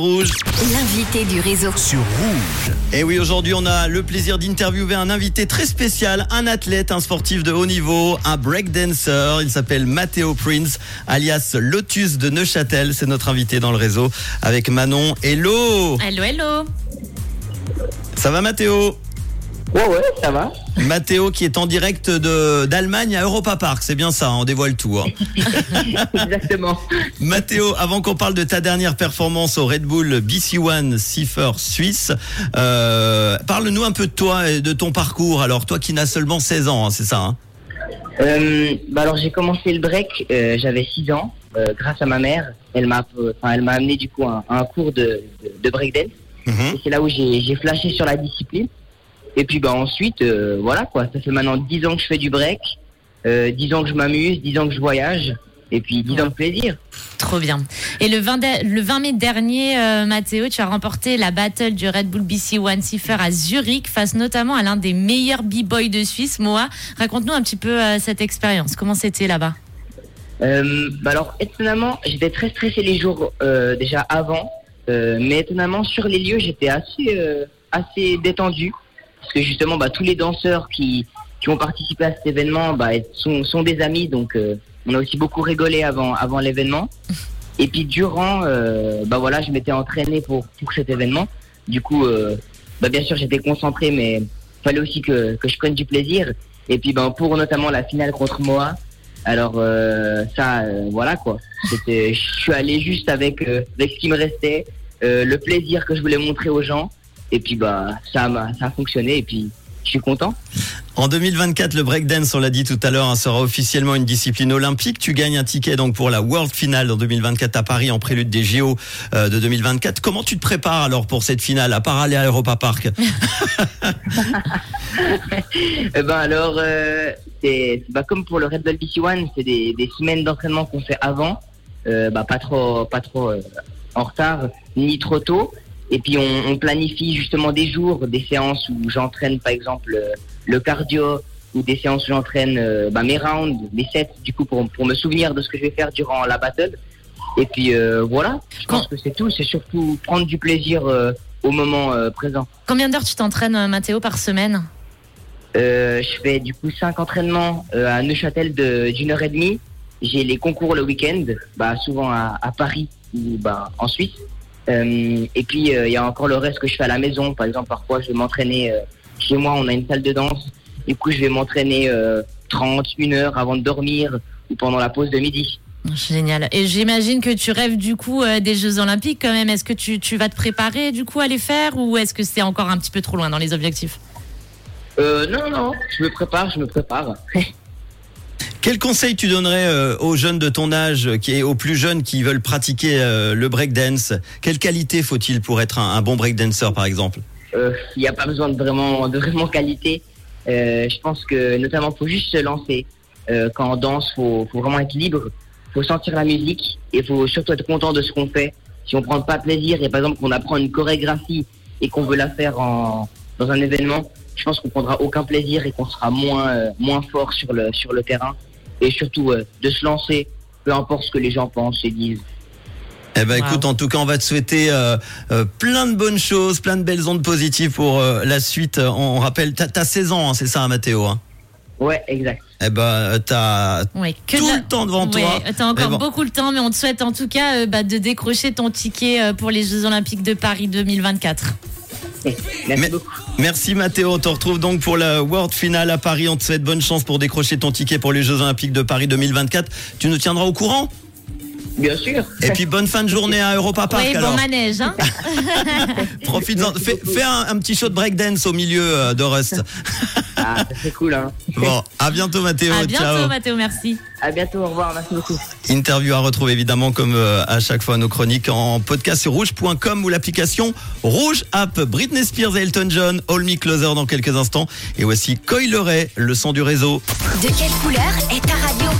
Rouge L'invité du réseau. sur Rouge. Et oui, aujourd'hui, on a le plaisir d'interviewer un invité très spécial, un athlète, un sportif de haut niveau, un breakdancer. Il s'appelle Matteo Prince, alias Lotus de Neuchâtel. C'est notre invité dans le réseau avec Manon. Hello Hello, hello. Ça va, Matteo? Ouais, ouais, ça va. Matteo qui est en direct de d'Allemagne à Europa Park. C'est bien ça, hein, on dévoile tout. hein. Exactement. Matteo, avant qu'on parle de ta dernière performance au Red Bull BC One Cipher Suisse, euh, parle-nous un peu de toi et de ton parcours. Alors, toi qui n'as seulement 16 ans, hein, c'est ça hein Euh, bah alors j'ai commencé le break, euh, j'avais 6 ans, grâce à ma mère. Elle m'a, enfin, elle m'a amené du coup à un, à un cours de, de, de breakdance. Mhm. Et c'est là où j'ai flashé sur la discipline. Et puis bah ensuite, euh, voilà quoi. Ça fait maintenant 10 ans que je fais du break, euh, 10 ans que je m'amuse, 10 ans que je voyage, et puis 10 ans de plaisir. Trop bien. Et le 20, de- le 20 mai dernier, euh, Mathéo, tu as remporté la battle du Red Bull BC One Cipher à Zurich face notamment à l'un des meilleurs b-boys de Suisse, Moa. Raconte-nous un petit peu euh, cette expérience. Comment c'était là-bas? Euh, bah alors étonnamment, j'étais très stressé les jours déjà avant, mais étonnamment sur les lieux, j'étais assez assez détendu parce que justement, bah, tous les danseurs qui qui ont participé à cet événement, bah, sont sont des amis, donc euh, on a aussi beaucoup rigolé avant avant l'événement. Et puis durant, euh, bah voilà, je m'étais entraîné pour pour cet événement. Du coup, euh, bah bien sûr, j'étais concentré, mais fallait aussi que que je prenne du plaisir. Et puis, ben pour notamment la finale contre Moa. Alors euh, ça, euh, voilà quoi. Je suis allé juste avec euh, avec ce qui me restait, le plaisir que je voulais montrer aux gens, et puis bah ça m'a ça a fonctionné et puis je suis content. En 2024, le breakdance, on l'a dit tout à l'heure, hein, sera officiellement une discipline olympique. Tu gagnes un ticket donc pour la World Finale en 2024 à Paris en prélude des JO euh, de 2024. Comment tu te prépares alors pour cette finale, à part aller à Europa Park? Eh ben alors euh, c'est bah, comme pour le Red Bull BC One, c'est des, des semaines d'entraînement qu'on fait avant, euh, bah pas trop pas trop en retard ni trop tôt. Et puis on, on planifie justement des jours, des séances où j'entraîne par exemple euh, le cardio ou des séances où j'entraîne euh, bah, mes rounds, mes sets du coup pour, pour me souvenir de ce que je vais faire durant la battle. Et puis euh, voilà, je pense que c'est tout. C'est surtout prendre du plaisir euh, au moment euh, présent. Combien d'heures tu t'entraînes, Mathéo, par semaine? Je fais du coup cinq entraînements à Neuchâtel d'une heure et demie. J'ai les concours le week-end, bah, souvent à, à Paris ou bah, en Suisse. Euh, et puis euh, il y a encore le reste que je fais à la maison. Par exemple, parfois je vais m'entraîner euh, chez moi. On a une salle de danse. Du coup, je vais m'entraîner euh, 30, une heure avant de dormir ou pendant la pause de midi. Génial. Et j'imagine que tu rêves du coup euh, des Jeux Olympiques quand même. Est-ce que tu, tu vas te préparer du coup à les faire ou est-ce que c'est encore un petit peu trop loin dans les objectifs? Euh, non, non, je me prépare, je me prépare. Quel conseil tu donnerais euh, aux jeunes de ton âge, euh, qui est aux plus jeunes qui veulent pratiquer euh, le breakdance? Quelle qualité faut-il pour être un, un bon breakdancer, par exemple? Euh, Il n'y a pas besoin de vraiment, de vraiment qualité. Euh, je pense que notamment faut juste se lancer. Euh, quand on danse, faut, faut vraiment être libre. Faut sentir la musique et faut surtout être content de ce qu'on fait. Si on prend pas plaisir et par exemple qu'on apprend une chorégraphie et qu'on veut la faire dans un événement, je pense qu'on prendra aucun plaisir et qu'on sera moins euh, moins fort sur le sur le terrain. Et surtout euh, de se lancer, peu importe ce que les gens pensent et disent. Eh ben, Wow. écoute, en tout cas, on va te souhaiter euh, euh, plein de bonnes choses, plein de belles ondes positives pour euh, la suite. On, on rappelle, t'as as 16 ans, hein, c'est ça, hein, Mathéo hein? Ouais, exact. Eh ben, t'as Ouais, tout la- le temps devant toi. Ouais, t'as encore Mais bon. beaucoup le temps, mais on te souhaite en tout cas euh, bah, de décrocher ton ticket euh, pour les Jeux Olympiques de Paris 2024. Merci Mais- beaucoup. Merci Mathéo, on te retrouve donc pour la World Finale à Paris. On te souhaite bonne chance pour décrocher ton ticket pour les Jeux Olympiques de Paris 2024. Tu nous tiendras au courant? Bien sûr. Et puis bonne fin de journée à Europa Park oui, alors. bon manège. Hein Profites-en. Fais, fais un, un petit show de breakdance au milieu euh, de Rust. Ah, ça c'est cool, hein. Bon, à bientôt Mathéo. à bientôt, Ciao. Mathéo, merci. À bientôt, au revoir, merci beaucoup. Interview à retrouver évidemment comme euh, à chaque fois nos chroniques en podcast sur rouge.com ou l'application Rouge App. Britney Spears et Elton John, All Me Closer dans quelques instants. Et voici Coil Ray, le son du réseau. De quelle couleur est ta radio?